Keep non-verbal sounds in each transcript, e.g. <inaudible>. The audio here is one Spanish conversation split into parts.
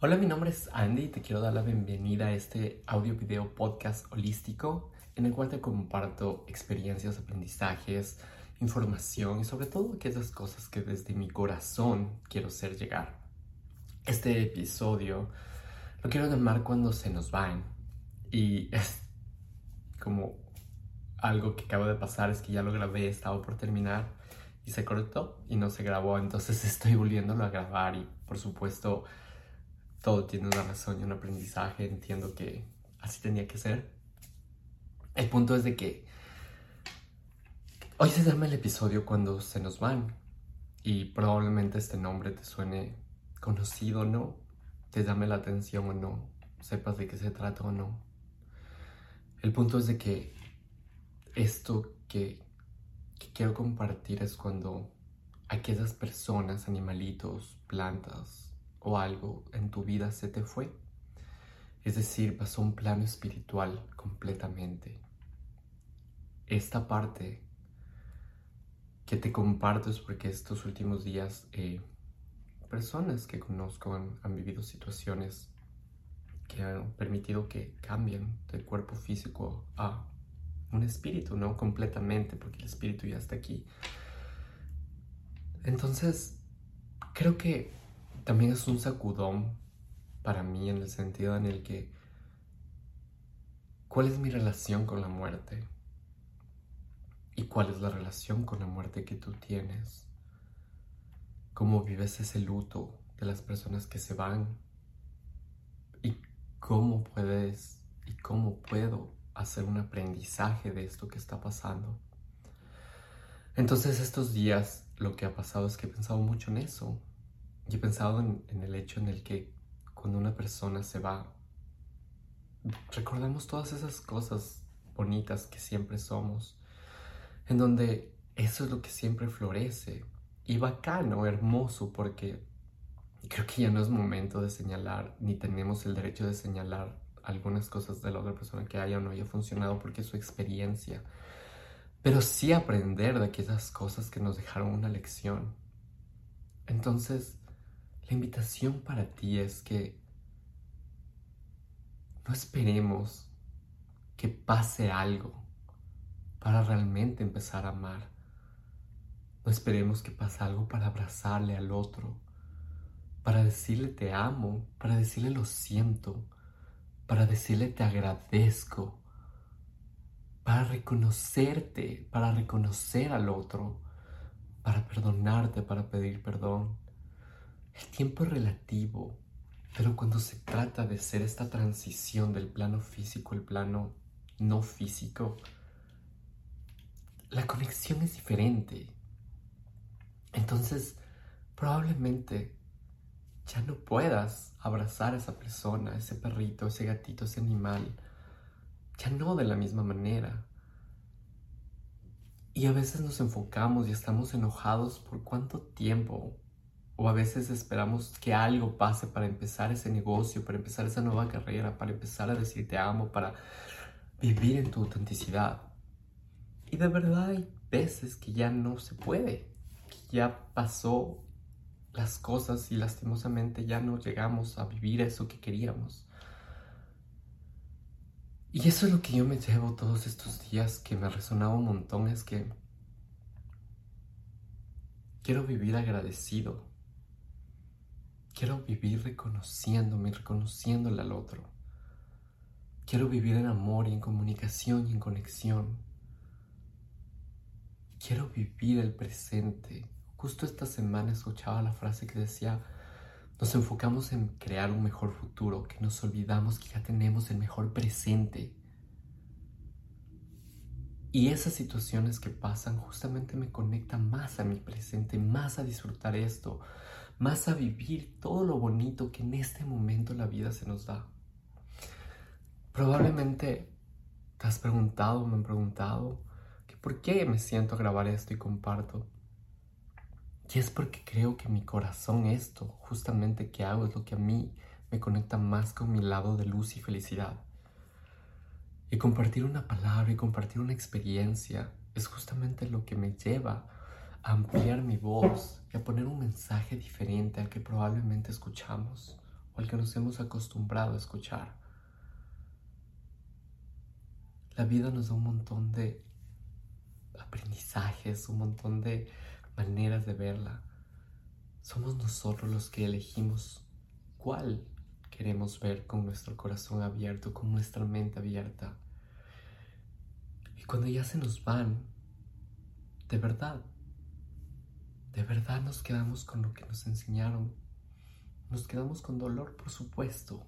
Hola, mi nombre es Andy y te quiero dar la bienvenida a este audio video podcast holístico en el cual te comparto experiencias, aprendizajes, información y sobre todo aquellas cosas que desde mi corazón quiero hacer llegar. Este episodio lo quiero llamar cuando se nos van y es como algo que acaba de pasar, es que ya lo grabé, estaba por terminar y se cortó y no se grabó, entonces <laughs> estoy volviéndolo a grabar y por supuesto todo tiene una razón y un aprendizaje, entiendo que así tenía que ser. El punto es de que hoy se llama el episodio cuando se nos van y probablemente este nombre te suene conocido o no, te llame la atención o no, sepas de qué se trata o no. El punto es de que esto que, que quiero compartir es cuando aquellas personas, animalitos, plantas, o algo en tu vida se te fue. Es decir, pasó un plano espiritual completamente. Esta parte que te comparto es porque estos últimos días eh, personas que conozco han, han, vivido situaciones que han permitido que cambien del cuerpo físico a un espíritu, ¿no? Completamente, porque el espíritu ya está aquí. Entonces, creo que también es un sacudón para mí en el sentido en el que ¿cuál es mi relación con la muerte? ¿Y cuál es la relación con la muerte que tú tienes? ¿Cómo vives ese luto de las personas que se van? ¿Y cómo puedes y cómo puedo hacer un aprendizaje de esto que está pasando? Entonces estos días lo que ha pasado es que he pensado mucho en eso, y he pensado en, el hecho en el que cuando una persona se va, recordamos todas esas cosas bonitas que siempre somos, en donde eso es lo que siempre florece y bacano, hermoso, porque creo que ya no es momento de señalar, ni tenemos el derecho de señalar algunas cosas de la otra persona que haya o no haya funcionado porque es su experiencia, pero sí aprender de aquellas cosas que nos dejaron una lección. Entonces, la invitación para ti es que no esperemos que pase algo para realmente empezar a amar. No esperemos que pase algo para abrazarle al otro, para decirle te amo, para decirle lo siento, para decirle te agradezco, para reconocerte, para reconocer al otro, para perdonarte, para pedir perdón. El tiempo es relativo, pero cuando se trata de ser esta transición del plano físico al plano no físico, la conexión es diferente. Entonces, probablemente ya no puedas abrazar a esa persona, ese perrito, ese gatito, ese animal, ya no de la misma manera. Y a veces nos enfocamos y estamos enojados por cuánto tiempo o a veces esperamos que algo pase para empezar ese negocio, para empezar esa nueva carrera, para empezar a decir te amo, para vivir en tu autenticidad. Y de verdad hay veces que ya no se puede, que ya pasó las cosas y lastimosamente ya no llegamos a vivir eso que queríamos. Y eso es lo que yo me llevo todos estos días que me resonaba un montón, es que quiero vivir agradecido Quiero vivir reconociéndome, reconociéndole al otro. Quiero vivir en amor y en comunicación y en conexión. Quiero vivir el presente. Justo esta semana escuchaba la frase que decía, nos enfocamos en crear un mejor futuro, que nos olvidamos que ya tenemos el mejor presente. Y esas situaciones que pasan justamente me conectan más a mi presente, más a disfrutar esto, más a vivir todo lo bonito que en este momento la vida se nos da. Probablemente te has preguntado, me han preguntado, que por qué me siento a grabar esto y comparto. Y es porque creo que mi corazón esto, justamente que hago, es lo que a mí me conecta más con mi lado de luz y felicidad. Y compartir una palabra y compartir una experiencia es justamente lo que me lleva ampliar mi voz y a poner un mensaje diferente al que probablemente escuchamos o al que nos hemos acostumbrado a escuchar. La vida nos da un montón de aprendizajes, un montón de maneras de verla. Somos nosotros los que elegimos cuál queremos ver con nuestro corazón abierto, con nuestra mente abierta. Y cuando ya se nos van, de verdad, de verdad nos quedamos con lo que nos enseñaron. Nos quedamos con dolor, por supuesto.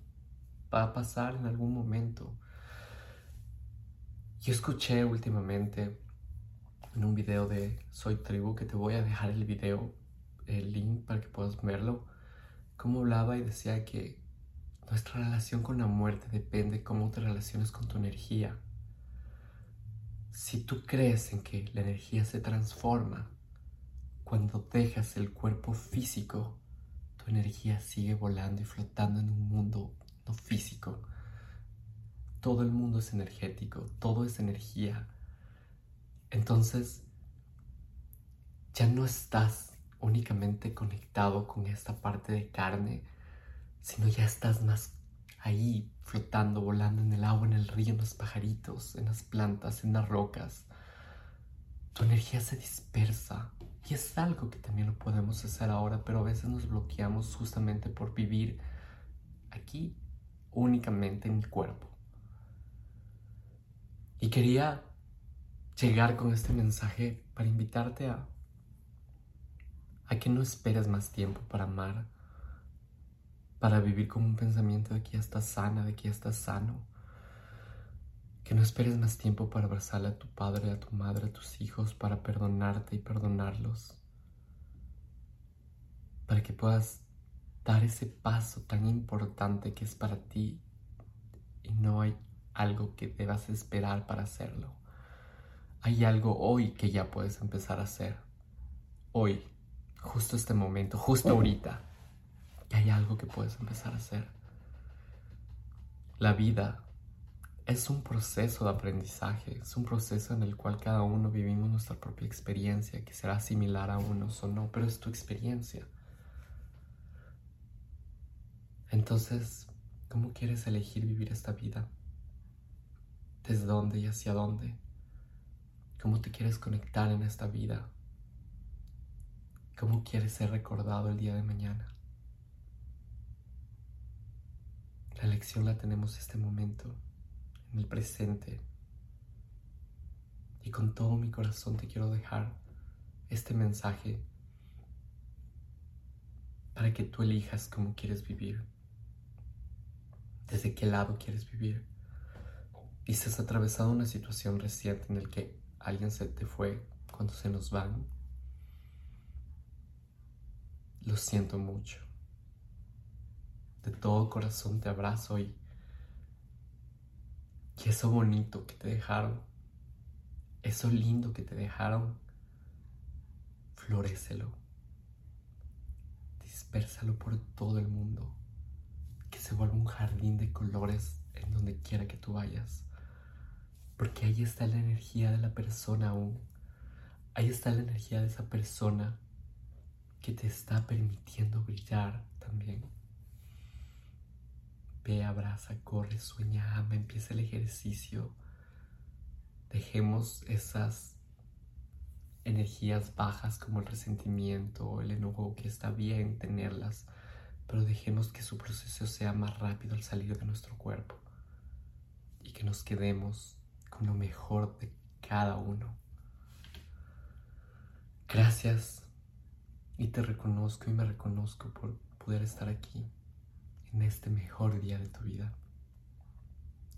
Va a pasar en algún momento. Yo escuché últimamente en un video de Soy Tribu, que te voy a dejar el video, el link para que puedas verlo, cómo hablaba y decía que nuestra relación con la muerte depende de cómo te relaciones con tu energía. Si tú crees en que la energía se transforma, cuando dejas el cuerpo físico, tu energía sigue volando y flotando en un mundo no físico. Todo el mundo es energético, todo es energía. Entonces, ya no estás únicamente conectado con esta parte de carne, sino ya estás más ahí flotando, volando en el agua, en el río, en los pajaritos, en las plantas, en las rocas. Tu energía se dispersa y es algo que también lo podemos hacer ahora, pero a veces nos bloqueamos justamente por vivir aquí únicamente en mi cuerpo. Y quería llegar con este mensaje para invitarte a, que no esperes más tiempo para amar, para vivir con un pensamiento de que ya estás sana, de que ya estás sano. Que no esperes más tiempo para abrazarle a tu padre, a tu madre, a tus hijos, para perdonarte y perdonarlos. Para que puedas dar ese paso tan importante que es para ti y no hay algo que debas esperar para hacerlo. Hay algo hoy que ya puedes empezar a hacer. Hoy, justo este momento, justo ahorita hay algo que puedes empezar a hacer. La vida es un proceso de aprendizaje, es un proceso en el cual cada uno vivimos nuestra propia experiencia, que será similar a unos o no, pero es tu experiencia. Entonces, ¿cómo quieres elegir vivir esta vida? ¿Desde dónde y hacia dónde? ¿Cómo te quieres conectar en esta vida? ¿Cómo quieres ser recordado el día de mañana? La lección la tenemos este momento, en el presente. Y con todo mi corazón te quiero dejar este mensaje para que tú elijas cómo quieres vivir, desde qué lado quieres vivir. Y si has atravesado una situación reciente en la que alguien se te fue cuando se nos van, lo siento mucho de todo corazón te abrazo y, y eso bonito que te dejaron, eso lindo que te dejaron, florécelo, dispersalo por todo el mundo, que se vuelva un jardín de colores en donde quiera que tú vayas, porque ahí está la energía de la persona aún, ahí está la energía de esa persona que te está permitiendo brillar también. Ve, abraza, corre, sueña, ama, empieza el ejercicio. Dejemos esas energías bajas como el resentimiento el enojo, que está bien tenerlas, pero dejemos que su proceso sea más rápido al salir de nuestro cuerpo y que nos quedemos con lo mejor de cada uno. Gracias y te reconozco y me reconozco por poder estar aquí en este mejor día de tu vida.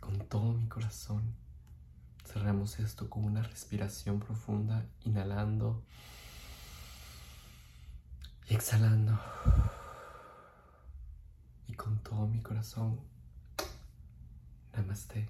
Con todo mi corazón, cerramos esto con una respiración profunda, inhalando y exhalando. Y con todo mi corazón, namaste.